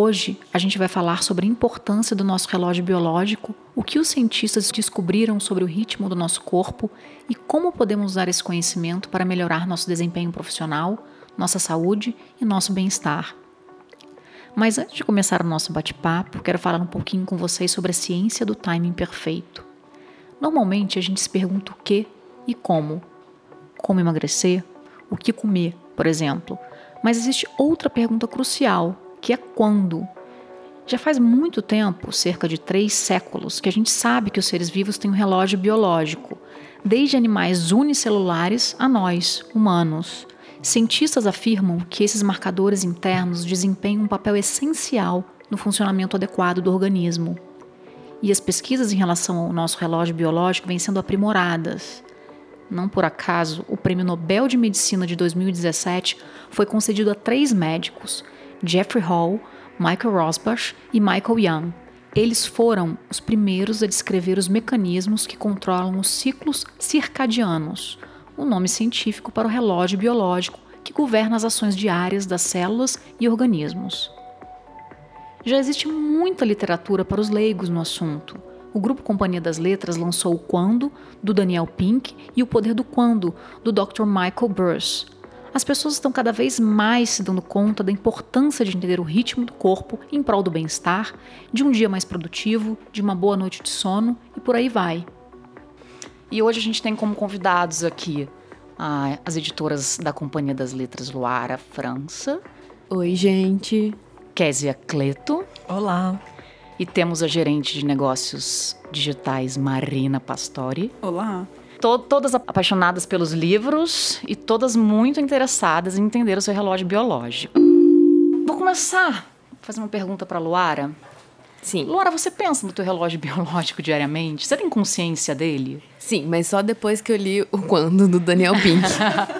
Hoje a gente vai falar sobre a importância do nosso relógio biológico, o que os cientistas descobriram sobre o ritmo do nosso corpo e como podemos usar esse conhecimento para melhorar nosso desempenho profissional, nossa saúde e nosso bem-estar. Mas antes de começar o nosso bate-papo, quero falar um pouquinho com vocês sobre a ciência do timing perfeito. Normalmente a gente se pergunta o que e como. Como emagrecer? O que comer, por exemplo. Mas existe outra pergunta crucial que é quando. Já faz muito tempo, cerca de três séculos, que a gente sabe que os seres vivos têm um relógio biológico, desde animais unicelulares a nós, humanos. Cientistas afirmam que esses marcadores internos desempenham um papel essencial no funcionamento adequado do organismo. E as pesquisas em relação ao nosso relógio biológico vêm sendo aprimoradas. Não por acaso, o Prêmio Nobel de Medicina de 2017 foi concedido a três médicos Jeffrey Hall, Michael Rosbach e Michael Young. Eles foram os primeiros a descrever os mecanismos que controlam os ciclos circadianos, o nome científico para o relógio biológico que governa as ações diárias das células e organismos. Já existe muita literatura para os leigos no assunto. O grupo Companhia das Letras lançou o Quando, do Daniel Pink, e o Poder do Quando, do Dr. Michael Burrs, as pessoas estão cada vez mais se dando conta da importância de entender o ritmo do corpo em prol do bem-estar, de um dia mais produtivo, de uma boa noite de sono e por aí vai. E hoje a gente tem como convidados aqui ah, as editoras da Companhia das Letras Luara França. Oi, gente. Késia Cleto. Olá. E temos a gerente de negócios digitais Marina Pastori. Olá to todas apaixonadas pelos livros e todas muito interessadas em entender o seu relógio biológico. Vou começar a fazer uma pergunta para Luara. Sim. Luara, você pensa no teu relógio biológico diariamente? Você tem consciência dele? Sim, mas só depois que eu li o Quando, do Daniel Pink.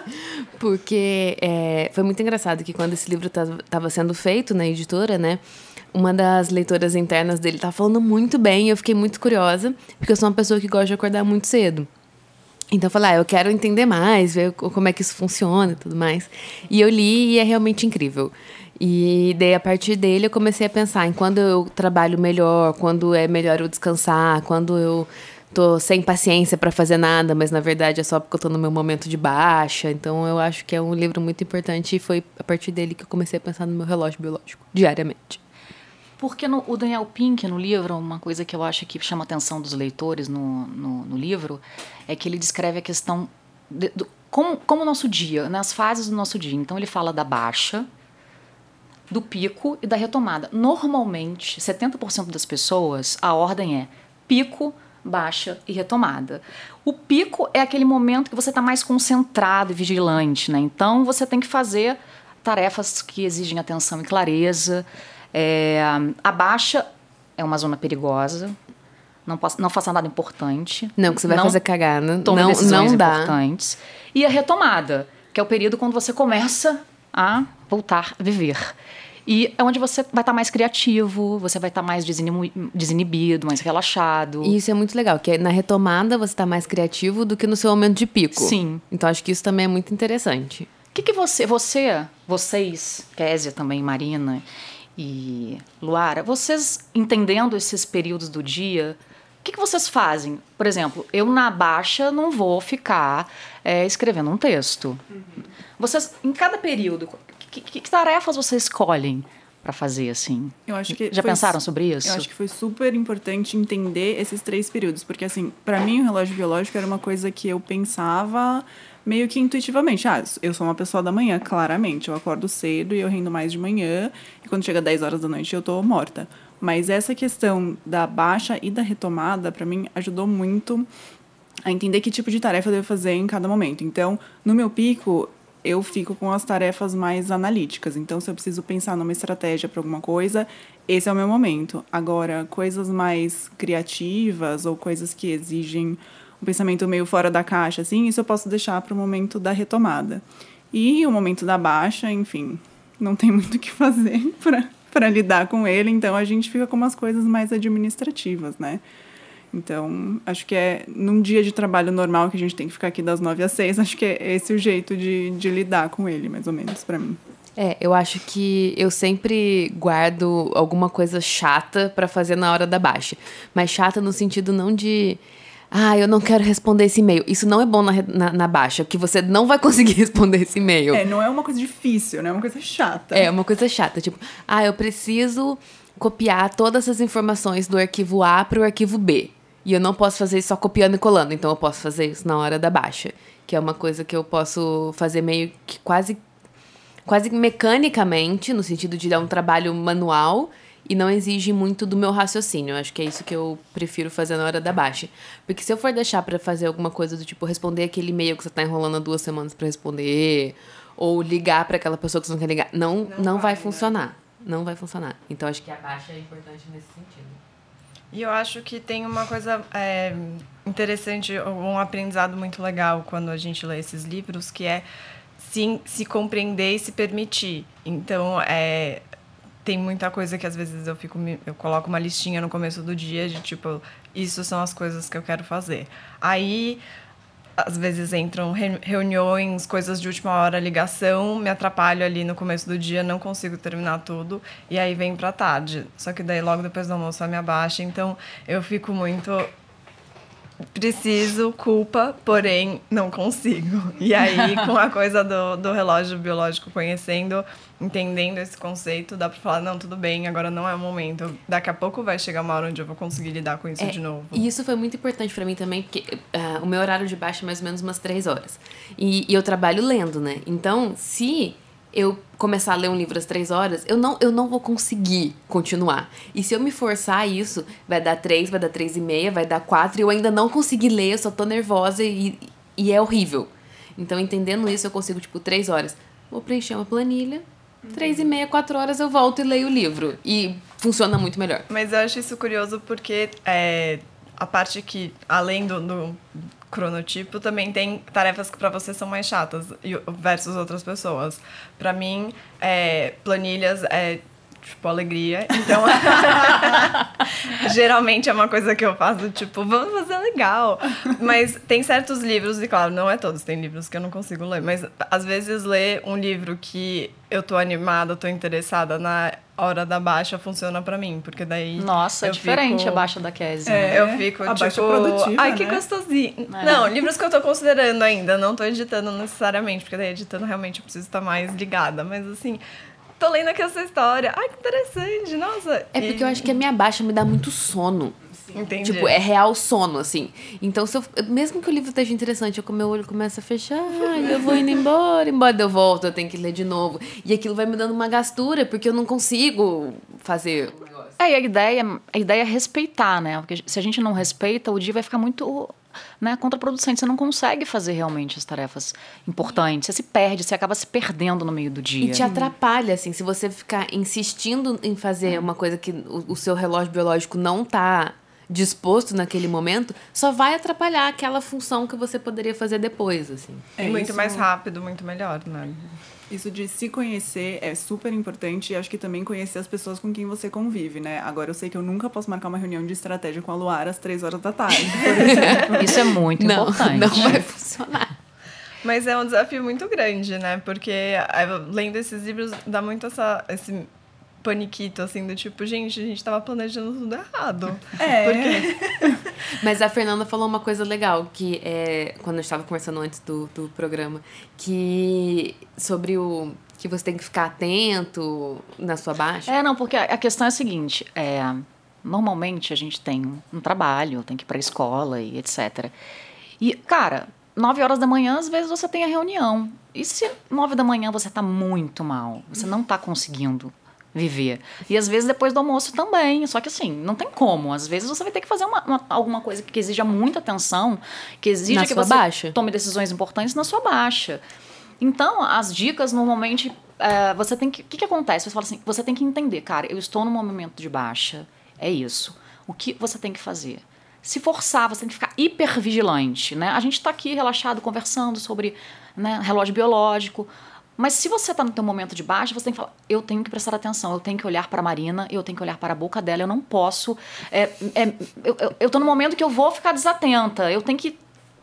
Porque é, foi muito engraçado que quando esse livro estava sendo feito na editora, né? Uma das leitoras internas dele estava falando muito bem e eu fiquei muito curiosa, porque eu sou uma pessoa que gosta de acordar muito cedo. Então eu falei, ah, eu quero entender mais, ver como é que isso funciona e tudo mais. E eu li e é realmente incrível. E daí, a partir dele, eu comecei a pensar em quando eu trabalho melhor, quando é melhor eu descansar, quando eu tô sem paciência para fazer nada, mas na verdade é só porque eu tô no meu momento de baixa. Então eu acho que é um livro muito importante e foi a partir dele que eu comecei a pensar no meu relógio biológico, diariamente. Porque no, o Daniel Pink, no livro, uma coisa que eu acho que chama a atenção dos leitores no, no, no livro é que ele descreve a questão de, do, como, como o nosso dia, nas fases do nosso dia. Então, ele fala da baixa, do pico e da retomada. Normalmente, 70% das pessoas, a ordem é pico, baixa e retomada. O pico é aquele momento que você está mais concentrado e vigilante, né? Então, você tem que fazer tarefas que exigem atenção e clareza. É, a baixa é uma zona perigosa. Não, posso, não faça nada importante. Não, que você vai não fazer cagada. Tome não, decisões não dá. importantes. E a retomada, que é o período quando você começa a voltar a viver. E é onde você vai estar mais criativo, você vai estar mais desinibido, mais relaxado. E isso é muito legal, que na retomada você está mais criativo do que no seu momento de pico. Sim. Então acho que isso também é muito interessante. O que, que você, você, vocês, Késia também, Marina, e Luara, vocês entendendo esses períodos do dia, o que, que vocês fazem? Por exemplo, eu na baixa não vou ficar é, escrevendo um texto. Uhum. Vocês, em cada período, que, que, que tarefas vocês escolhem? para fazer assim? Eu acho que já foi, pensaram sobre isso? Eu acho que foi super importante entender esses três períodos, porque assim, para mim o relógio biológico era uma coisa que eu pensava meio que intuitivamente. Ah, eu sou uma pessoa da manhã, claramente. Eu acordo cedo e eu rendo mais de manhã. E quando chega 10 horas da noite eu tô morta. Mas essa questão da baixa e da retomada, para mim, ajudou muito a entender que tipo de tarefa eu devo fazer em cada momento. Então, no meu pico, eu fico com as tarefas mais analíticas. Então, se eu preciso pensar numa estratégia para alguma coisa, esse é o meu momento. Agora, coisas mais criativas ou coisas que exigem um pensamento meio fora da caixa, assim, isso eu posso deixar para o momento da retomada. E o momento da baixa, enfim, não tem muito o que fazer para lidar com ele, então a gente fica com umas coisas mais administrativas, né? Então, acho que é num dia de trabalho normal que a gente tem que ficar aqui das nove às seis, acho que é esse o jeito de, de lidar com ele, mais ou menos, para mim. É, eu acho que eu sempre guardo alguma coisa chata para fazer na hora da baixa. Mas chata no sentido não de. Ah, eu não quero responder esse e-mail. Isso não é bom na, na, na baixa, que você não vai conseguir responder esse e-mail. É, não é uma coisa difícil, né? É uma coisa chata. É, uma coisa chata. Tipo, ah, eu preciso copiar todas as informações do arquivo A para o arquivo B. E eu não posso fazer isso só copiando e colando, então eu posso fazer isso na hora da baixa, que é uma coisa que eu posso fazer meio que quase quase mecanicamente, no sentido de dar um trabalho manual e não exige muito do meu raciocínio. Acho que é isso que eu prefiro fazer na hora da baixa. Porque se eu for deixar para fazer alguma coisa do tipo responder aquele e-mail que você tá enrolando há duas semanas para responder, ou ligar para aquela pessoa que você não quer ligar, não, não, não vai, vai né? funcionar. Não vai funcionar. Então acho que a baixa é importante nesse sentido. E eu acho que tem uma coisa é, interessante, um aprendizado muito legal quando a gente lê esses livros, que é se, se compreender e se permitir. Então, é, tem muita coisa que às vezes eu fico eu coloco uma listinha no começo do dia de tipo isso são as coisas que eu quero fazer aí às vezes entram reuniões, coisas de última hora, ligação, me atrapalho ali no começo do dia, não consigo terminar tudo, e aí vem pra tarde. Só que daí logo depois do almoço a minha baixa, então eu fico muito preciso, culpa, porém não consigo. E aí, com a coisa do, do relógio biológico conhecendo, entendendo esse conceito, dá pra falar, não, tudo bem, agora não é o momento. Daqui a pouco vai chegar uma hora onde eu vou conseguir lidar com isso é, de novo. E isso foi muito importante para mim também, porque uh, o meu horário de baixa é mais ou menos umas três horas. E, e eu trabalho lendo, né? Então, se eu começar a ler um livro às três horas, eu não, eu não vou conseguir continuar. E se eu me forçar a isso, vai dar três, vai dar três e meia, vai dar quatro, e eu ainda não consegui ler, eu só tô nervosa e, e é horrível. Então, entendendo isso, eu consigo, tipo, três horas. Vou preencher uma planilha, três e meia, quatro horas eu volto e leio o livro. E funciona muito melhor. Mas eu acho isso curioso porque é, a parte que, além do, do cronotipo também tem tarefas que para você são mais chatas versus outras pessoas. Para mim, é, planilhas é tipo alegria. Então, geralmente é uma coisa que eu faço, tipo, vamos fazer legal. Mas tem certos livros, e claro, não é todos, tem livros que eu não consigo ler, mas às vezes ler um livro que eu tô animada, tô interessada na hora da baixa funciona para mim, porque daí. Nossa, é diferente fico... a baixa da Casey. É, né? eu fico, a tipo. Ai, que né? gostosinho. É. Não, livros que eu tô considerando ainda, não tô editando necessariamente, porque daí editando realmente eu preciso estar mais ligada. Mas assim, tô lendo aqui essa história. Ai, que interessante, nossa. É porque e... eu acho que a minha baixa me dá muito sono. Entendi. Tipo, é real sono, assim. Então, se eu, mesmo que o livro esteja interessante, eu com meu olho começa a fechar, eu vou indo embora, embora eu volto, eu tenho que ler de novo. E aquilo vai me dando uma gastura, porque eu não consigo fazer É, e a ideia, a ideia é respeitar, né? Porque se a gente não respeita, o dia vai ficar muito né, contraproducente. Você não consegue fazer realmente as tarefas importantes. Você se perde, você acaba se perdendo no meio do dia. E te atrapalha, assim, se você ficar insistindo em fazer uma coisa que o, o seu relógio biológico não está disposto naquele momento, só vai atrapalhar aquela função que você poderia fazer depois, assim. É muito isso... mais rápido, muito melhor, né? Isso de se conhecer é super importante e acho que também conhecer as pessoas com quem você convive, né? Agora eu sei que eu nunca posso marcar uma reunião de estratégia com a Luara às três horas da tarde. Isso é muito não, importante. Não vai funcionar. Mas é um desafio muito grande, né? Porque lendo esses livros dá muito essa, esse paniquito, assim, do tipo, gente, a gente tava planejando tudo errado. É. Porque... Mas a Fernanda falou uma coisa legal, que é, quando eu estava conversando antes do, do programa, que sobre o que você tem que ficar atento na sua baixa. É, não, porque a questão é a seguinte, é, normalmente a gente tem um trabalho, tem que ir pra escola e etc. E, cara, nove horas da manhã, às vezes você tem a reunião. E se nove da manhã você tá muito mal, você não tá conseguindo viver. E às vezes depois do almoço também. Só que assim, não tem como. Às vezes você vai ter que fazer uma, uma alguma coisa que exija muita atenção, que exija na que você baixa. tome decisões importantes na sua baixa. Então, as dicas normalmente é, você tem que. O que, que acontece? Você fala assim: você tem que entender, cara, eu estou num momento de baixa. É isso. O que você tem que fazer? Se forçar, você tem que ficar hipervigilante, né? A gente está aqui relaxado conversando sobre né, relógio biológico. Mas se você está no teu momento de baixa, você tem que falar, eu tenho que prestar atenção, eu tenho que olhar para a Marina, eu tenho que olhar para a boca dela, eu não posso. É, é, eu, tô no momento que eu vou ficar desatenta, eu tenho que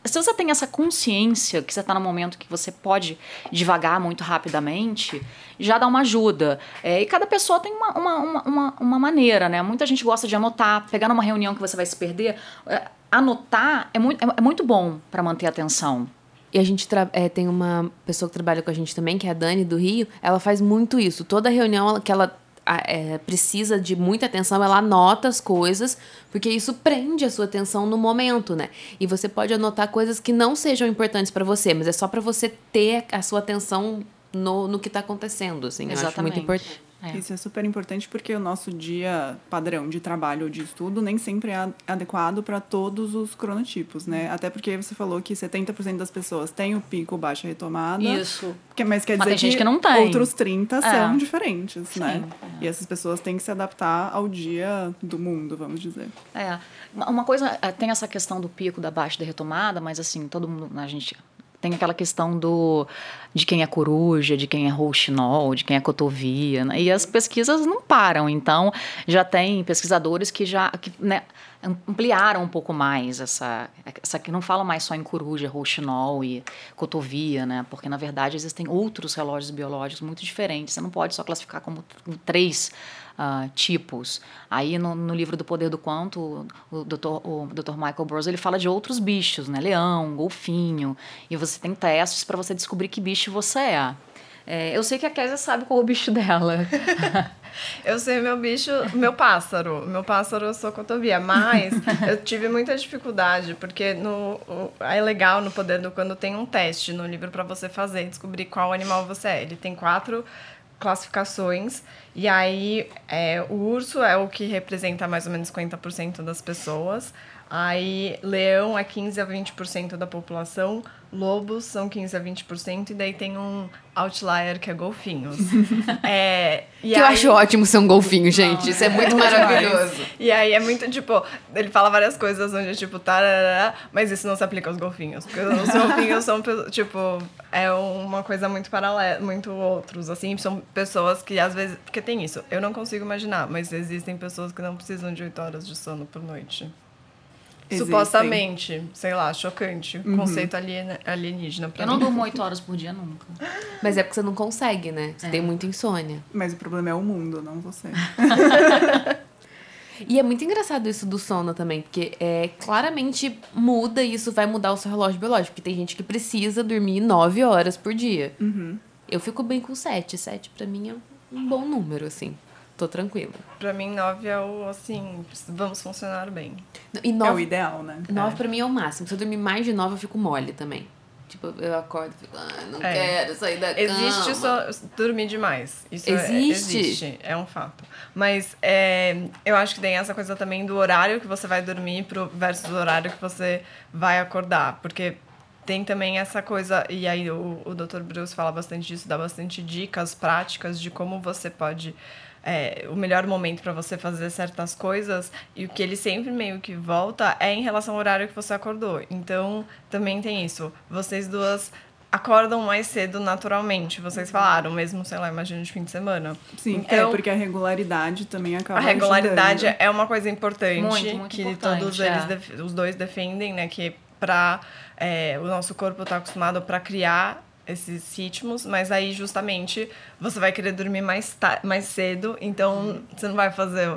se você tem essa consciência que você está no momento que você pode devagar muito rapidamente, já dá uma ajuda. É, e cada pessoa tem uma, uma, uma, uma, maneira, né? Muita gente gosta de anotar, pegar numa reunião que você vai se perder. É, anotar é muito, é, é muito bom para manter a atenção. E a gente é, tem uma pessoa que trabalha com a gente também, que é a Dani do Rio, ela faz muito isso. Toda reunião que ela é, precisa de muita atenção, ela anota as coisas, porque isso prende a sua atenção no momento, né? E você pode anotar coisas que não sejam importantes para você, mas é só para você ter a sua atenção no, no que está acontecendo, assim. Exatamente. Eu acho muito importante. É. Isso é super importante porque o nosso dia padrão de trabalho ou de estudo nem sempre é adequado para todos os cronotipos, né? Até porque você falou que 70% das pessoas têm o pico baixa retomada. Isso. Que, mas quer dizer mas que, que outros 30 é. são diferentes, Sim, né? É. E essas pessoas têm que se adaptar ao dia do mundo, vamos dizer. É. Uma coisa, é, tem essa questão do pico, da baixa da retomada, mas assim, todo mundo, a gente tem aquela questão do de quem é coruja, de quem é rouxinol, de quem é cotovia, né? e as pesquisas não param. Então, já tem pesquisadores que já que, né, ampliaram um pouco mais essa, essa que não fala mais só em coruja, rouxinol e cotovia, né? Porque na verdade existem outros relógios biológicos muito diferentes. Você não pode só classificar como três uh, tipos. Aí no, no, livro do Poder do Quanto, o Dr. O Dr. Michael Burrows ele fala de outros bichos, né? Leão, golfinho. E você tem testes para você descobrir que bicho você é. é. eu sei que a Késia sabe qual é o bicho dela. eu sei meu bicho, meu pássaro. Meu pássaro eu sou cotovia. Mas eu tive muita dificuldade, porque no, é legal no Poder do Quando tem um teste no livro para você fazer, descobrir qual animal você é. Ele tem quatro classificações. E aí, é, o urso é o que representa mais ou menos 50% das pessoas. Aí, leão é 15 a 20% da população, lobos são 15 a 20%, e daí tem um outlier que é golfinhos. é, que aí... eu acho ótimo ser um golfinho, gente. Isso é muito maravilhoso. E aí é muito tipo, ele fala várias coisas onde, tipo, tarará, mas isso não se aplica aos golfinhos. Porque os golfinhos são, tipo, é uma coisa muito paralela, muito outros, assim, são pessoas que às vezes. Porque tem isso, eu não consigo imaginar, mas existem pessoas que não precisam de 8 horas de sono por noite. Existem. Supostamente, sei lá, chocante. Uhum. Conceito alien, alienígena pra Eu mim. não durmo oito horas por dia nunca. Mas é porque você não consegue, né? Você é. tem muita insônia. Mas o problema é o mundo, não você. e é muito engraçado isso do sono também, porque é, claramente muda e isso vai mudar o seu relógio biológico. Porque tem gente que precisa dormir nove horas por dia. Uhum. Eu fico bem com sete. Sete pra mim é um bom número, assim tô tranquila. Pra mim, nove é o, assim, vamos funcionar bem. E nove, é o ideal, né? Nove é. pra mim é o máximo. Se eu dormir mais de nove, eu fico mole também. Tipo, eu acordo e fico, ah, não é. quero sair da existe cama. Existe só dormir demais. Isso é, existe. É, existe, é um fato. Mas é, eu acho que tem essa coisa também do horário que você vai dormir pro, versus o horário que você vai acordar. Porque tem também essa coisa, e aí o, o Dr. Bruce fala bastante disso, dá bastante dicas práticas de como você pode é, o melhor momento para você fazer certas coisas e o que ele sempre meio que volta é em relação ao horário que você acordou. Então, também tem isso. Vocês duas acordam mais cedo naturalmente. Vocês falaram, mesmo, sei lá, imagina de fim de semana. Sim, é então, é porque a regularidade também acaba A regularidade ajudando. é uma coisa importante muito, muito que importante, todos é. eles, os dois defendem, né? Que para é, o nosso corpo está acostumado para criar esses ritmos, mas aí justamente você vai querer dormir mais, mais cedo, então você não vai fazer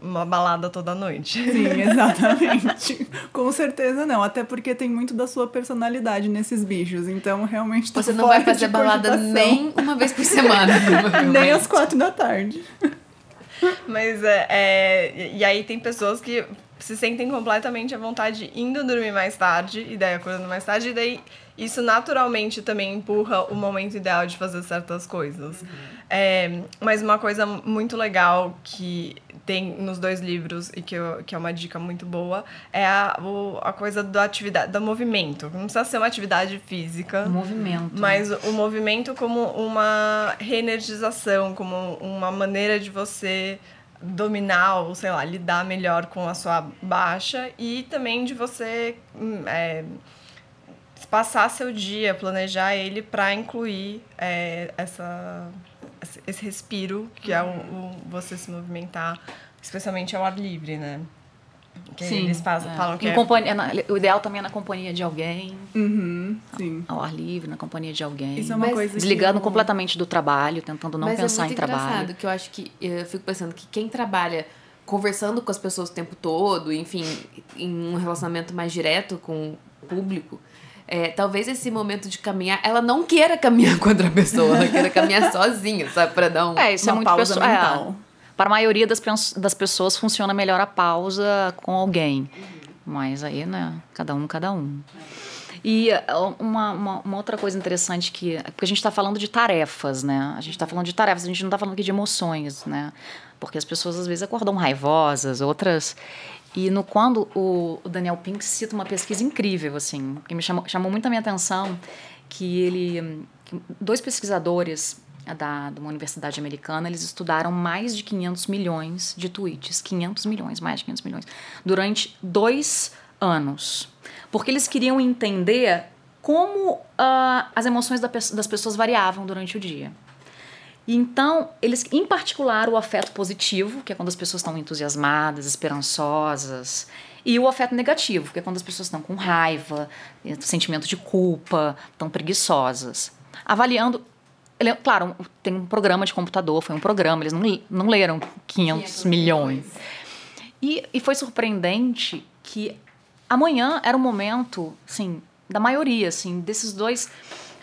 uma balada toda noite. Sim, exatamente. Com certeza não, até porque tem muito da sua personalidade nesses bichos, então realmente tá Você não vai fazer balada nem uma vez por semana. nem às quatro da tarde. Mas é, é, E aí tem pessoas que se sentem completamente à vontade indo dormir mais tarde e daí acordando mais tarde e daí isso naturalmente também empurra o momento ideal de fazer certas coisas. Uhum. É, mas uma coisa muito legal que tem nos dois livros e que, eu, que é uma dica muito boa é a, o, a coisa da atividade, do movimento. Não precisa ser uma atividade física. Movimento. Mas o movimento como uma reenergização, como uma maneira de você dominar ou, sei lá, lidar melhor com a sua baixa e também de você hum, é, passar seu dia, planejar ele para incluir é, essa, esse respiro, que é o, o, você se movimentar, especialmente ao ar livre, né? Que sim, eles fazem, é. falam que em é... companhia, o ideal também é na companhia de alguém. Uhum, sim. Ao ar livre, na companhia de alguém. Isso é uma Mas, coisa Desligando eu... completamente do trabalho, tentando não Mas é pensar é muito em trabalho. engraçado que eu acho que eu fico pensando que quem trabalha conversando com as pessoas o tempo todo, enfim, em um relacionamento mais direto com o público, é, talvez esse momento de caminhar, ela não queira caminhar com outra pessoa, ela queira caminhar sozinha, sabe? Pra dar um, é, isso é uma é muito pausa pessoa, mental. É, para a maioria das, das pessoas funciona melhor a pausa com alguém. Mas aí, né, cada um, cada um. E uma, uma, uma, outra coisa interessante que. Porque a gente está falando de tarefas, né? A gente está falando de tarefas, a gente não está falando aqui de emoções, né? Porque as pessoas às vezes acordam raivosas, outras. E no quando o, Daniel Pink cita uma pesquisa incrível, assim, que me chamou, chamou muito a minha atenção, que ele. Que dois pesquisadores da, de uma universidade americana, eles estudaram mais de 500 milhões de tweets. 500 milhões, mais de 500 milhões. Durante dois anos. Porque eles queriam entender como uh, as emoções da, das pessoas variavam durante o dia. Então, eles, em particular, o afeto positivo, que é quando as pessoas estão entusiasmadas, esperançosas, e o afeto negativo, que é quando as pessoas estão com raiva, sentimento de culpa, estão preguiçosas. Avaliando. Ele, claro, tem um programa de computador, foi um programa, eles não, não leram 500, 500 milhões. E, e foi surpreendente que amanhã era o momento, assim, da maioria, assim, desses dois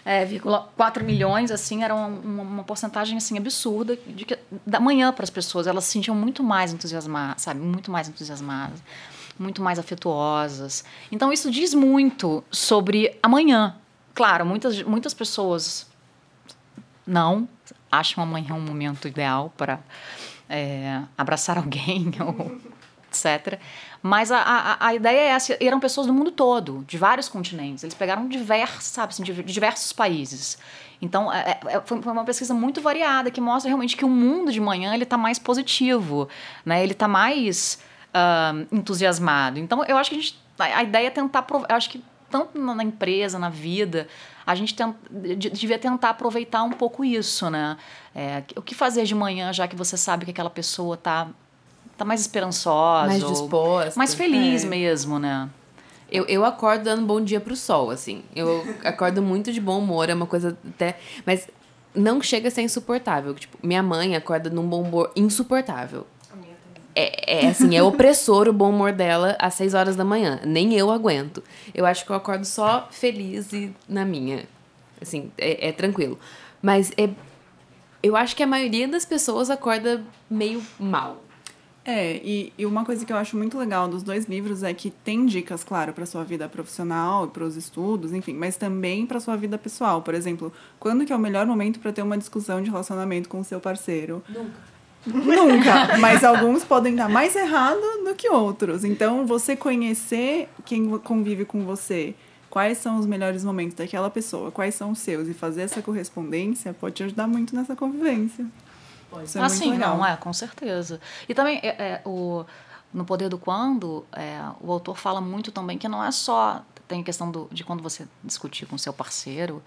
é, 4 milhões, assim, era uma, uma, porcentagem assim absurda de que da manhã para as pessoas elas se sentiam muito mais entusiasmadas, sabe, muito mais entusiasmadas, muito mais afetuosas. Então isso diz muito sobre amanhã. Claro, muitas muitas pessoas não acham amanhã um momento ideal para é, abraçar alguém ou etc. Mas a, a, a ideia é essa. Eram pessoas do mundo todo, de vários continentes. Eles pegaram diversos, sabe, assim, de, diversos países. Então, é, é, foi uma pesquisa muito variada que mostra realmente que o mundo de manhã ele está mais positivo, né? Ele está mais uh, entusiasmado. Então, eu acho que a, gente, a ideia é tentar... Eu acho que tanto na empresa, na vida, a gente tem, devia tentar aproveitar um pouco isso, né? É, o que fazer de manhã, já que você sabe que aquela pessoa está tá mais esperançosa. Mais disposta. Mais feliz é. mesmo, né? Eu, eu acordo dando bom dia pro sol, assim. Eu acordo muito de bom humor, é uma coisa até. Mas não chega a ser insuportável. Tipo, minha mãe acorda num bom humor insuportável. É, é assim, é opressor o bom humor dela às 6 horas da manhã. Nem eu aguento. Eu acho que eu acordo só feliz e na minha. Assim, é, é tranquilo. Mas é, eu acho que a maioria das pessoas acorda meio mal. É, e, e uma coisa que eu acho muito legal dos dois livros é que tem dicas, claro, para sua vida profissional, para os estudos, enfim, mas também para sua vida pessoal. Por exemplo, quando que é o melhor momento para ter uma discussão de relacionamento com o seu parceiro? Nunca. Nunca, mas alguns podem dar mais errado do que outros. Então, você conhecer quem convive com você, quais são os melhores momentos daquela pessoa, quais são os seus, e fazer essa correspondência pode te ajudar muito nessa convivência. Isso é sim, legal. não, é, com certeza. E também é, é, o, no Poder do Quando, é, o autor fala muito também que não é só. Tem a questão do, de quando você discutir com seu parceiro,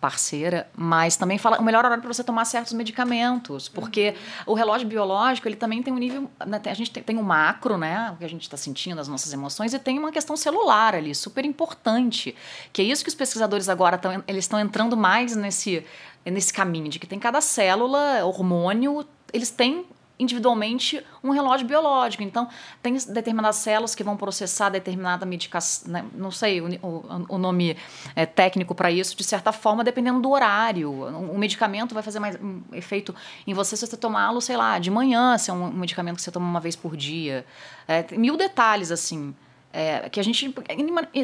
parceira, mas também fala o melhor horário para você tomar certos medicamentos, porque uhum. o relógio biológico ele também tem um nível, né, a gente tem, tem um macro, né, o que a gente está sentindo, as nossas emoções, e tem uma questão celular ali, super importante, que é isso que os pesquisadores agora estão, eles estão entrando mais nesse nesse caminho de que tem cada célula, hormônio, eles têm individualmente um relógio biológico. Então, tem determinadas células que vão processar determinada medicação, né? não sei o, o, o nome é, técnico para isso, de certa forma, dependendo do horário. O medicamento vai fazer mais um efeito em você se você tomá-lo, sei lá, de manhã, se é um medicamento que você toma uma vez por dia. É, mil detalhes, assim, é, que a gente,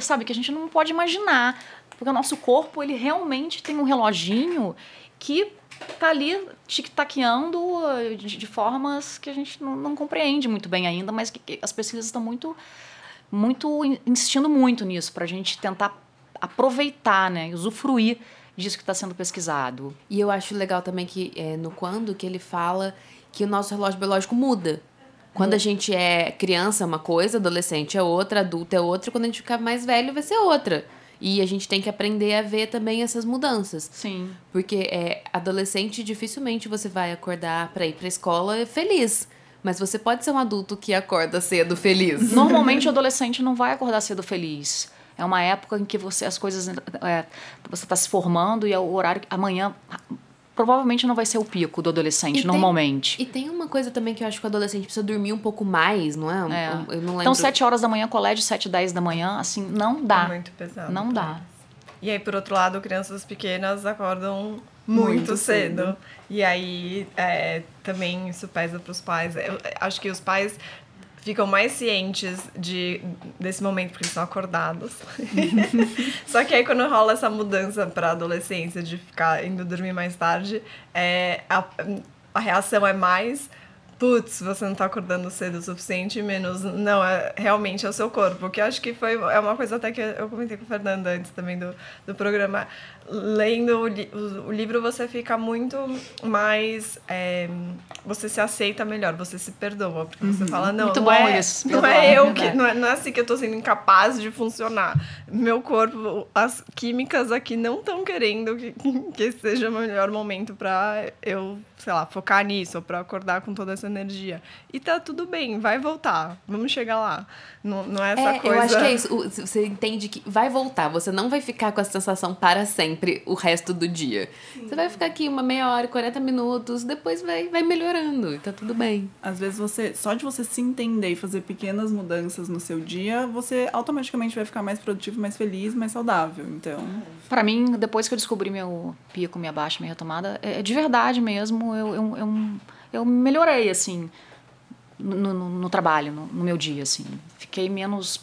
sabe, que a gente não pode imaginar. Porque o nosso corpo, ele realmente tem um reloginho que tá ali tic-taqueando de, de, formas que a gente não, não, compreende muito bem ainda, mas que, que as pesquisas estão muito, muito insistindo muito nisso, para a gente tentar aproveitar, né, usufruir disso que está sendo pesquisado. E eu acho legal também que é, no quando que ele fala que o nosso relógio biológico muda. Quando a gente é criança é uma coisa, adolescente é outra, adulto é outra, quando a gente ficar mais velho vai ser outra. E a gente tem que aprender a ver também essas mudanças. Sim. Porque é, adolescente, dificilmente você vai acordar para ir pra escola feliz. Mas você pode ser um adulto que acorda cedo feliz. Normalmente o adolescente não vai acordar cedo feliz. É uma época em que você as coisas é, você está se formando e é o horário amanhã provavelmente não vai ser o pico do adolescente, e normalmente. Tem, e tem uma coisa também que eu acho que o adolescente precisa dormir um pouco mais, não é? é. Eu não lembro. Então, 7 horas da manhã, colégio, 7, 10 da manhã, assim, não dá. É muito pesado. Não dá. E aí, por outro lado, crianças pequenas acordam muito, muito cedo. cedo. E aí, é, também isso pesa para os pais. Eu acho que os pais ficam mais cientes de, desse momento porque estão acordados. Só que aí quando rola essa mudança para adolescência de ficar indo dormir mais tarde, é, a, a reação é mais putz, você não tá acordando cedo o suficiente, menos, não, é realmente é o seu corpo, que eu acho que foi, é uma coisa até que eu comentei com o Fernando antes também do, do programa, lendo o, li o, o livro você fica muito mais, é, você se aceita melhor, você se perdoa, porque você uhum. fala, não, muito não bom é, isso, não é eu que, não é, não é assim que eu tô sendo incapaz de funcionar, meu corpo, as químicas aqui não estão querendo que, que seja o melhor momento para eu, sei lá, focar nisso, ou pra acordar com toda essa energia. E tá tudo bem, vai voltar. Vamos chegar lá. Não, não é essa é, coisa. Eu acho que é isso. Você entende que vai voltar. Você não vai ficar com essa sensação para sempre o resto do dia. Sim. Você vai ficar aqui uma meia hora, 40 minutos, depois vai, vai melhorando e tá tudo bem. Às vezes você, só de você se entender e fazer pequenas mudanças no seu dia, você automaticamente vai ficar mais produtivo, mais feliz, mais saudável. Então. para mim, depois que eu descobri meu pico, minha baixa, minha retomada, é de verdade mesmo. Eu, eu, eu eu melhorei, assim, no, no, no trabalho, no, no, meu dia, assim. Fiquei menos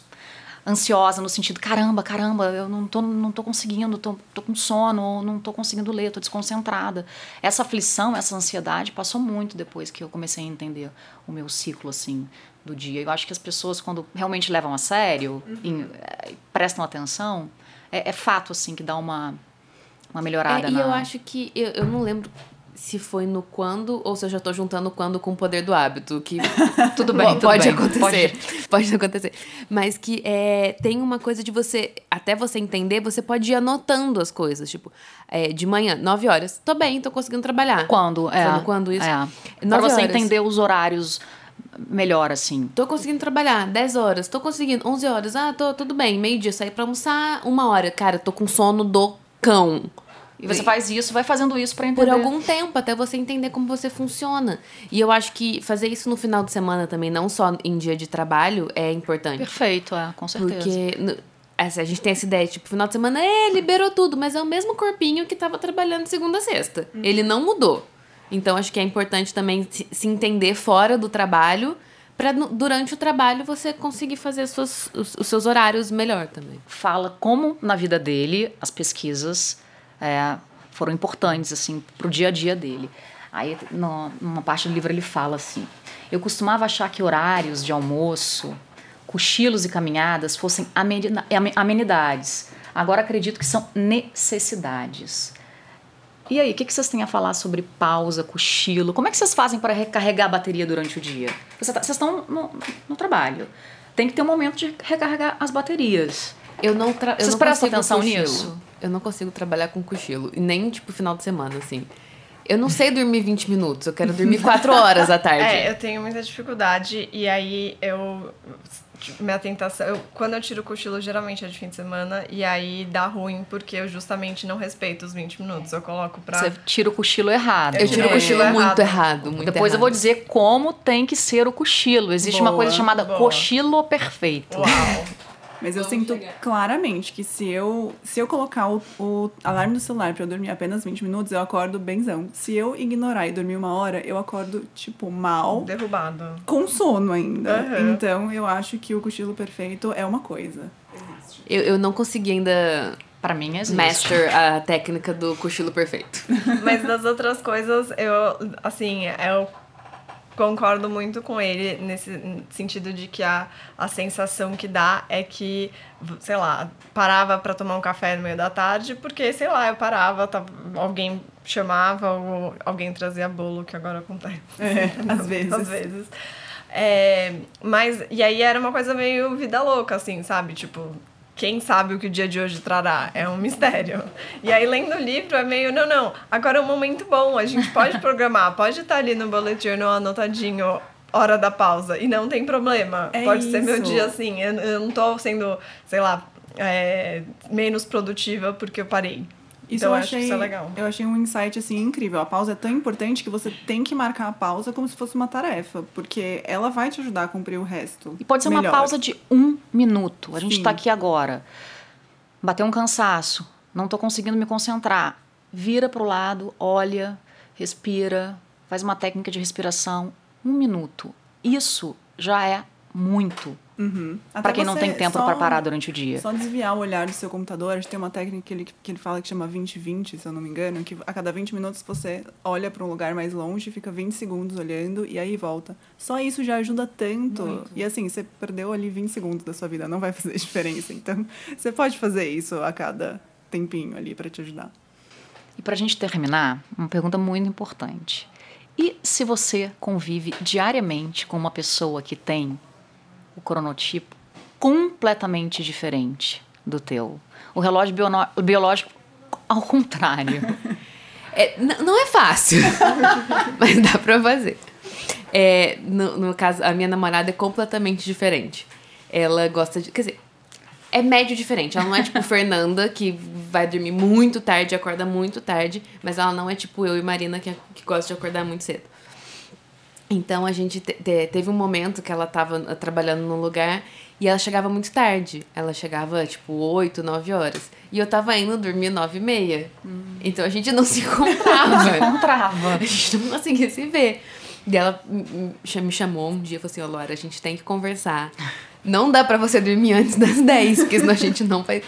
ansiosa no sentido, caramba, caramba, eu não tô, não tô conseguindo, tô, tô com sono, não tô conseguindo ler, tô desconcentrada. Essa aflição, essa ansiedade passou muito depois que eu comecei a entender o meu ciclo, assim, do dia. Eu acho que as pessoas, quando realmente levam a sério uhum. e, e, prestam atenção, é, é, fato, assim, que dá uma, uma melhorada. É, e na... eu acho que, eu, eu não lembro se foi no quando ou se eu já tô juntando quando com o poder do hábito, que tudo bem, pode bem. acontecer. Pode. pode. acontecer. Mas que é, tem uma coisa de você, até você entender, você pode ir anotando as coisas, tipo, é, de manhã, 9 horas, tô bem, tô conseguindo trabalhar. Quando? É. Falando quando isso? É. Pra você horas. entender os horários melhor, assim. Tô conseguindo trabalhar 10 horas, tô conseguindo 11 horas, ah, tô tudo bem, meio-dia, sair pra almoçar, uma hora. Cara, tô com sono do cão. E você faz isso, vai fazendo isso para entender. Por algum tempo, até você entender como você funciona. E eu acho que fazer isso no final de semana também, não só em dia de trabalho, é importante. Perfeito, é, com certeza. Porque assim, a gente tem essa ideia, tipo, final de semana, é, liberou tudo, mas é o mesmo corpinho que tava trabalhando segunda a sexta. Uhum. Ele não mudou. Então, acho que é importante também se entender fora do trabalho para durante o trabalho você conseguir fazer suas, os, os seus horários melhor também. Fala como na vida dele as pesquisas é, foram importantes assim para o dia a dia dele. Aí, no, numa parte do livro, ele fala assim: Eu costumava achar que horários de almoço, cochilos e caminhadas fossem amenidades. Agora acredito que são necessidades. E aí, o que, que vocês têm a falar sobre pausa, cochilo? Como é que vocês fazem para recarregar a bateria durante o dia? Tá, vocês estão no, no trabalho. Tem que ter um momento de recarregar as baterias. Eu não, tra Vocês prestam atenção cochilo. nisso? Eu não consigo trabalhar com cochilo. E nem, tipo, final de semana, assim. Eu não sei dormir 20 minutos, eu quero dormir 4 horas à tarde. É, eu tenho muita dificuldade e aí eu tipo, minha tentação. Eu, quando eu tiro o cochilo, geralmente é de fim de semana, e aí dá ruim porque eu justamente não respeito os 20 minutos. Eu coloco pra. Você tira o cochilo errado. Eu tiro o É. cochilo Errado. muito errado. Muito Depois eu errado. vou dizer como tem que ser o cochilo. Existe uma Boa, coisa chamada boa. cochilo perfeito. Uau! Mas eu Vamos sinto chegar. claramente que se eu, se eu colocar o, o alarme do celular pra eu dormir apenas 20 minutos, eu acordo benzão. Se eu ignorar e dormir uma hora, eu acordo, tipo, mal, Derrubado. com sono ainda. Aham. Então eu acho que o cochilo perfeito é uma coisa. Eu, eu não consegui ainda Pra mim existe. master a técnica do cochilo perfeito. Mas das outras coisas, eu, assim, eu concordo muito com ele nesse sentido de que a, a sensação que dá é que, sei lá, parava pra tomar um café no meio da tarde, porque, sei lá, eu parava, tava, alguém chamava ou alguém trazia bolo, que agora acontece. É, às vezes. Às vezes. É, mas, e aí era uma coisa meio vida louca, assim, sabe? Tipo, quem sabe o que o dia de hoje trará? É um mistério. E aí, lendo o livro, é meio, não, não, agora é um momento bom, a gente pode programar, pode estar ali no bullet journal anotadinho, hora da pausa, e não tem problema. É pode ser meu isso. dia assim, eu, eu não tô sendo, sei lá, é, menos produtiva porque eu parei. Isso então, eu eu acho que achei, isso é legal. eu achei um insight assim incrível. A pausa é tão importante que você tem que marcar a pausa como se fosse uma tarefa, porque ela vai te ajudar a cumprir o resto. E pode ser uma melhor. pausa de um minuto. A gente Sim. tá aqui agora. Bateu um cansaço. Não tô conseguindo me concentrar. Vira pro lado, olha, respira, faz uma técnica de respiração. Um minuto. Isso já é muito. Uhum. Pra quem não tem tempo pra parar durante o dia. Só desviar o olhar do seu computador, a gente tem uma técnica que ele, que ele fala que chama 20-20, se eu não me engano, que a cada 20 minutos você olha para um lugar mais longe, fica 20 segundos olhando e aí volta. Só isso já ajuda tanto. E assim, você perdeu ali 20 segundos da sua vida, não vai fazer diferença. Então, você pode fazer isso a cada tempinho ali para te ajudar. E pra gente terminar, uma pergunta muito importante. E se você convive diariamente com uma pessoa que tem o cronotipo completamente diferente do teu? O relógio biológico, ao contrário. É, não é fácil, mas dá pra fazer. É, no, no caso, a minha namorada é completamente diferente. Ela gosta de. Quer dizer, é médio diferente. Ela não é tipo Fernanda, que vai dormir muito tarde e acorda muito tarde, mas ela não é tipo eu e Marina, que, que gosta de acordar muito cedo. Então a gente te- te- teve um momento que ela tava uh, trabalhando num lugar e ela chegava muito tarde. Ela chegava tipo 8, 9 horas. E eu tava indo dormir 9 e meia. Então a gente não se encontrava. Encontrava. A gente não conseguia se ver. E ela me chamou um dia e falou assim: Ó, Laura, a gente tem que conversar. Não dá pra você dormir antes das 10, porque senão a gente não vai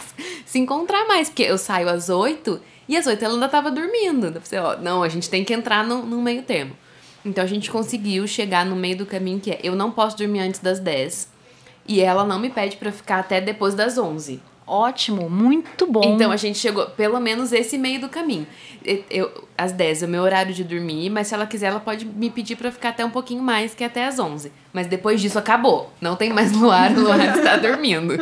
se encontrar mais. Porque eu saio às 8 e às 8 ela ainda tava dormindo. Eu falei, ó, não, a gente tem que entrar no, no meio termo. Então a gente conseguiu chegar no meio do caminho que é: eu não posso dormir antes das 10. E ela não me pede pra ficar até depois das 11. Ótimo, muito bom. Então a gente chegou pelo menos esse meio do caminho. Eu, eu- às 10 é o meu horário de dormir, mas se ela quiser, ela pode me pedir pra ficar até um pouquinho mais, que é até às 11. Mas depois disso acabou. Não tem mais luar, o luar está dormindo.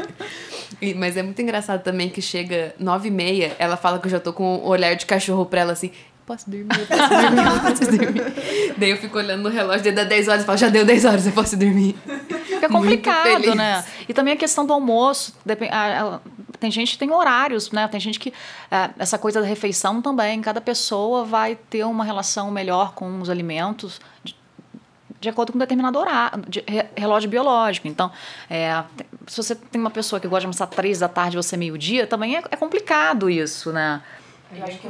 E- mas é muito engraçado também que chega 9 e meia, ela fala que eu já tô com o olhar de cachorro pra ela assim. Posso dormir, eu posso dormir, eu posso dormir. Daí eu fico olhando no relógio, daí dá 10 horas e falo, já deu 10 horas, eu posso dormir. Fica complicado, né? E também a questão do almoço. Tem gente que tem horários, né? Tem gente que. é, Essa coisa da refeição também. Cada pessoa vai ter uma relação melhor com os alimentos. de- acordo com um determinado horário, de re- relógio biológico. Então, é, se você tem uma pessoa que gosta de almoçar três da tarde e você meio-dia, também é, é complicado isso, né?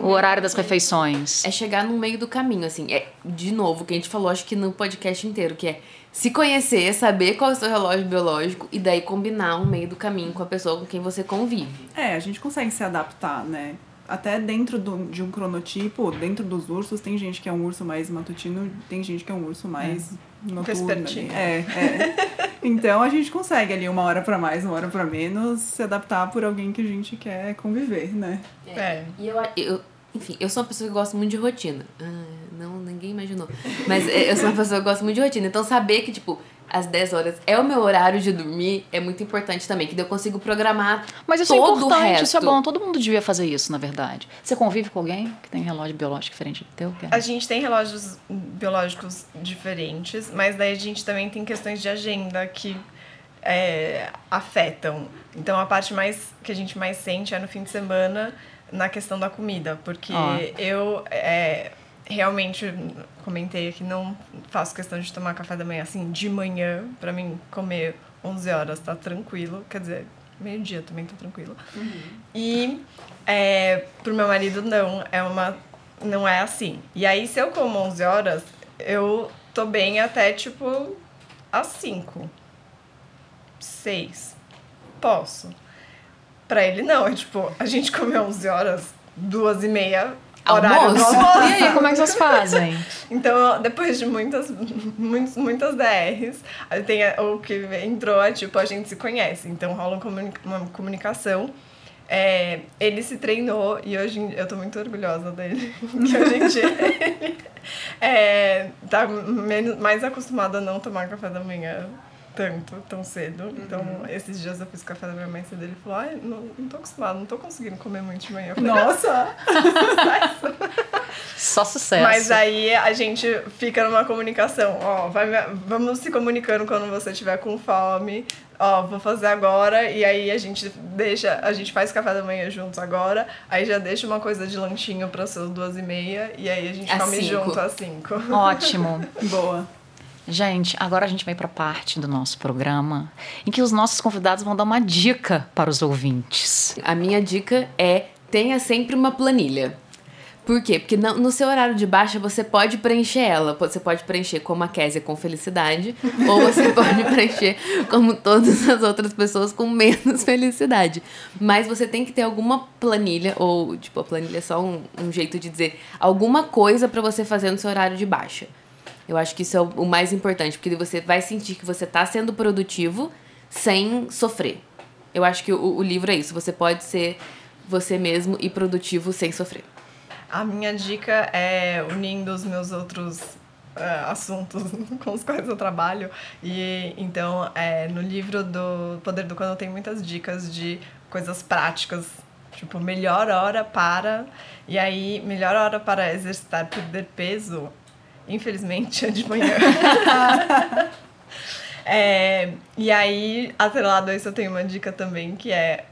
O horário das refeições. É chegar no meio do caminho, assim. É, de novo, o que a gente falou, acho que no podcast inteiro, que é se conhecer, saber qual é o seu relógio biológico e daí combinar um meio do caminho com a pessoa com quem você convive. É, a gente consegue se adaptar, né? Até dentro do, de um cronotipo, dentro dos ursos, tem gente que é um urso mais matutino, tem gente que é um urso mais noturno. ali. Vespertino. É, é. Então a gente consegue ali uma hora pra mais, uma hora pra menos, se adaptar por alguém que a gente quer conviver, né? É. E eu, eu, enfim, eu sou uma pessoa que gosta muito de rotina. Ah, não, ninguém imaginou. Mas é, eu sou uma pessoa que gosta muito de rotina. Então saber que, tipo, às 10 horas é o meu horário de dormir é muito importante também. Que daí eu consigo programar Mas isso é todo o importante, isso é bom. Todo mundo devia fazer isso, na verdade. Você convive com alguém que tem relógio biológico diferente do teu? A gente tem relógios biológicos diferentes, mas daí a gente também tem questões de agenda que é, afetam. Então a parte mais que a gente mais sente é no fim de semana na questão da comida, porque eu é, realmente comentei aqui não faço questão de tomar café da manhã assim de manhã para mim comer 11 horas tá tranquilo, quer dizer meio dia também tá tranquilo. Uhum. E é, pro meu marido não é uma não é assim. E aí se eu como 11 horas eu tô bem até tipo às 5 6 posso. Pra ele, não. É tipo, a gente comeu 11 horas, duas e meia, horário almoço. almoço. E aí, como é que vocês fazem? então, depois de muitas, muitas, muitas DRs, tem o que entrou é tipo, a gente se conhece. Então, rola uma comunicação. É, ele se treinou e hoje eu tô muito orgulhosa dele. que a gente é, tá menos, mais acostumado a não tomar café da manhã tanto, tão cedo. Uhum. Então, esses dias eu fiz café da minha mãe cedo ele falou: ai, não, não tô acostumado, não tô conseguindo comer muito de manhã. Falei, Nossa! Só sucesso. Mas aí a gente fica numa comunicação, ó, vai, vamos se comunicando quando você tiver com fome. Ó, vou fazer agora e aí a gente deixa, a gente faz café da manhã juntos agora, aí já deixa uma coisa de lanchinho para suas duas e meia e aí a gente às come cinco. junto às cinco. Ótimo. Boa. Gente, agora a gente vai para a parte do nosso programa em que os nossos convidados vão dar uma dica para os ouvintes. A minha dica é tenha sempre uma planilha. Por quê? Porque no seu horário de baixa você pode preencher ela. Você pode preencher como a Késia com felicidade, ou você pode preencher como todas as outras pessoas com menos felicidade. Mas você tem que ter alguma planilha, ou tipo, a planilha é só um, um jeito de dizer, alguma coisa para você fazer no seu horário de baixa. Eu acho que isso é o mais importante, porque você vai sentir que você está sendo produtivo sem sofrer. Eu acho que o, o livro é isso. Você pode ser você mesmo e produtivo sem sofrer. A minha dica é unindo os meus outros uh, assuntos com os quais eu trabalho. E então, é, no livro do Poder do Quando tem muitas dicas de coisas práticas, tipo, melhor hora para. E aí, melhor hora para exercitar perder peso infelizmente, é de manhã. é, e aí, atrelado a isso, eu tenho uma dica também, que é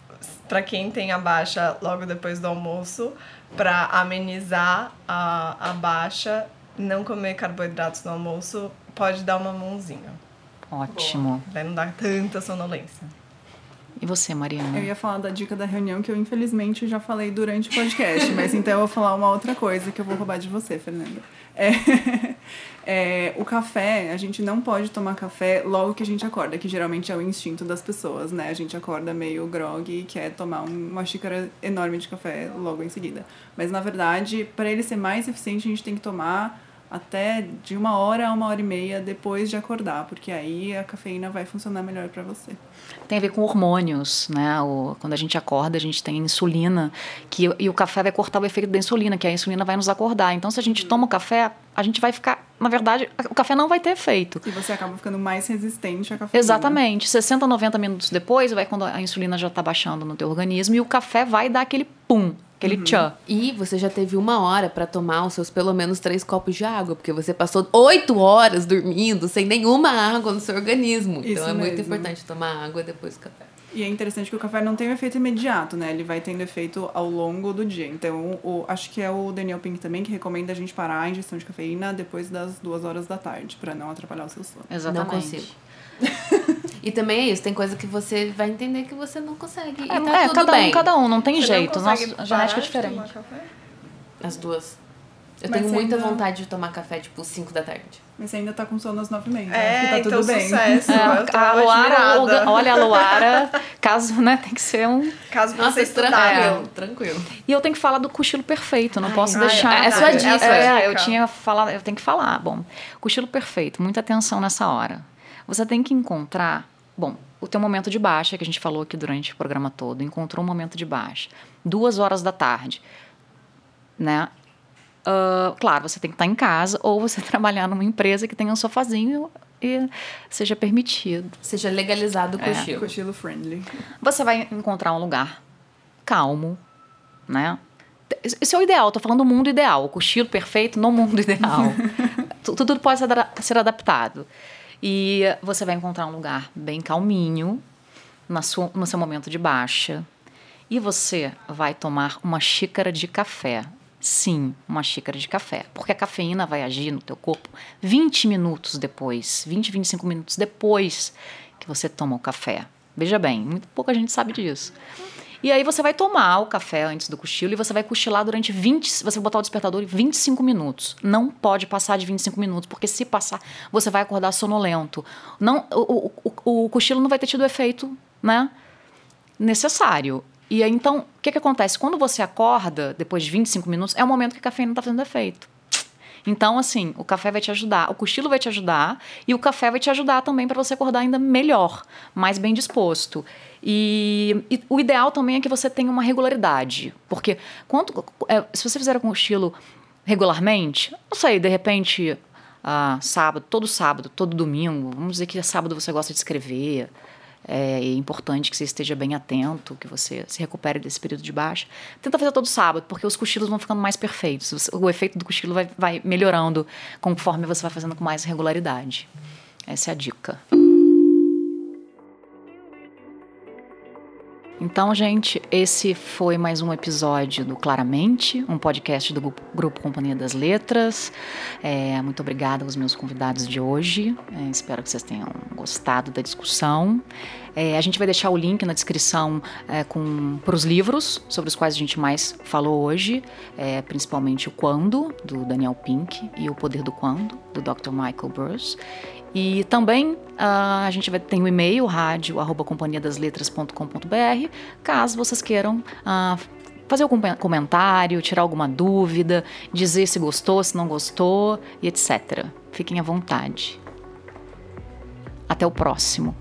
para quem tem a baixa logo depois do almoço, para amenizar a, a baixa, não comer carboidratos no almoço, pode dar uma mãozinha. Ótimo. Vai não dar tanta sonolência. E você, Mariana? Eu ia falar da dica da reunião que eu infelizmente já falei durante o podcast, mas então eu vou falar uma outra coisa que eu vou roubar de você, Fernanda. É, é, o café, a gente não pode tomar café logo que a gente acorda, que geralmente é o instinto das pessoas, né? A gente acorda meio grog e quer tomar uma xícara enorme de café logo em seguida. Mas na verdade, para ele ser mais eficiente, a gente tem que tomar até de uma hora a uma hora e meia depois de acordar, porque aí a cafeína vai funcionar melhor para você. Tem a ver com hormônios, né? O, quando a gente acorda, a gente tem insulina, que, e o café vai cortar o efeito da insulina, que a insulina vai nos acordar. Então, se a gente toma o café, a gente vai ficar. Na verdade, o café não vai ter efeito. E você acaba ficando mais resistente à cafeína. Exatamente. 60, 90 minutos depois, vai quando a insulina já está baixando no teu organismo, e o café vai dar aquele pum Aquele uhum. tchan. E você já teve uma hora para tomar os seus pelo menos três copos de água, porque você passou oito horas dormindo sem nenhuma água no seu organismo. Isso então é mesmo. muito importante tomar água depois do café. E é interessante que o café não tem um efeito imediato, né? Ele vai tendo efeito ao longo do dia. Então, o, acho que é o Daniel Pink também que recomenda a gente parar a ingestão de cafeína depois das duas horas da tarde, para não atrapalhar o seu sono. Exatamente. Não consigo. E também é isso, tem coisa que você vai entender que você não consegue. E é, tá é cada bem. um, cada um, não tem você jeito. Não Nossa genética é diferente. As duas. Eu Mas tenho muita ainda... vontade de tomar café, tipo, 5 da tarde. Mas você ainda tá com sono às 9 e meia. É, tá então tudo bem. Sucesso, é, a Luara, olha a Luara, caso, né, tem que ser um... Caso você tranquilo, tranquilo. E eu tenho que falar do cochilo perfeito, não ai, posso ai, deixar... É sua dica. É, é, eu tinha falado, eu tenho que falar. Bom, cochilo perfeito, muita atenção nessa hora. Você tem que encontrar, bom, o teu momento de baixa, que a gente falou aqui durante o programa todo, encontrou um momento de baixa. Duas horas da tarde, né? Uh, claro, você tem que estar em casa ou você trabalhar numa empresa que tenha um sofazinho e seja permitido. Seja legalizado o cochilo. É. Cochilo friendly. Você vai encontrar um lugar calmo, né? Esse é o ideal, tô falando do mundo ideal. O cochilo perfeito no mundo ideal. tudo pode ser adaptado. E você vai encontrar um lugar bem calminho, na sua, no seu momento de baixa. E você vai tomar uma xícara de café. Sim, uma xícara de café. Porque a cafeína vai agir no teu corpo 20 minutos depois, 20, 25 minutos depois que você toma o café. Veja bem, muito pouca gente sabe disso. E aí você vai tomar o café antes do cochilo e você vai cochilar durante 20, você vai botar o despertador em 25 minutos. Não pode passar de 25 minutos, porque se passar, você vai acordar sonolento. Não, o, o, o, o cochilo não vai ter tido o efeito, né, necessário. E aí, então, o que, que acontece? Quando você acorda, depois de 25 minutos, é o momento que a cafeína está fazendo efeito. Então, assim, o café vai te ajudar, o cochilo vai te ajudar e o café vai te ajudar também para você acordar ainda melhor, mais bem disposto. E, e, o ideal também é que você tenha uma regularidade, porque quando, é, se você fizer o cochilo regularmente, não sei, de repente, ah, sábado, todo sábado, todo domingo, vamos dizer que sábado você gosta de escrever, é importante que você esteja bem atento, que você se recupere desse período de baixa. Tenta fazer todo sábado, porque os cochilos vão ficando mais perfeitos. O efeito do cochilo vai, vai melhorando conforme você vai fazendo com mais regularidade. Essa é a dica. Então, gente, esse foi mais um episódio do Claramente, um podcast do Grupo Companhia das Letras. É, muito obrigada aos meus convidados de hoje. É, espero que vocês tenham gostado da discussão. É, a gente vai deixar o link na descrição é, para os livros sobre os quais a gente mais falou hoje, é, principalmente o Quando, do Daniel Pink, e o Poder do Quando, do Dr. Michael Burrs. E também uh, a gente vai ter um e-mail, rádio, arroba companhiadasletras.com.br, caso vocês queiram uh, fazer algum comentário, tirar alguma dúvida, dizer se gostou, se não gostou e etc. Fiquem à vontade. Até o próximo.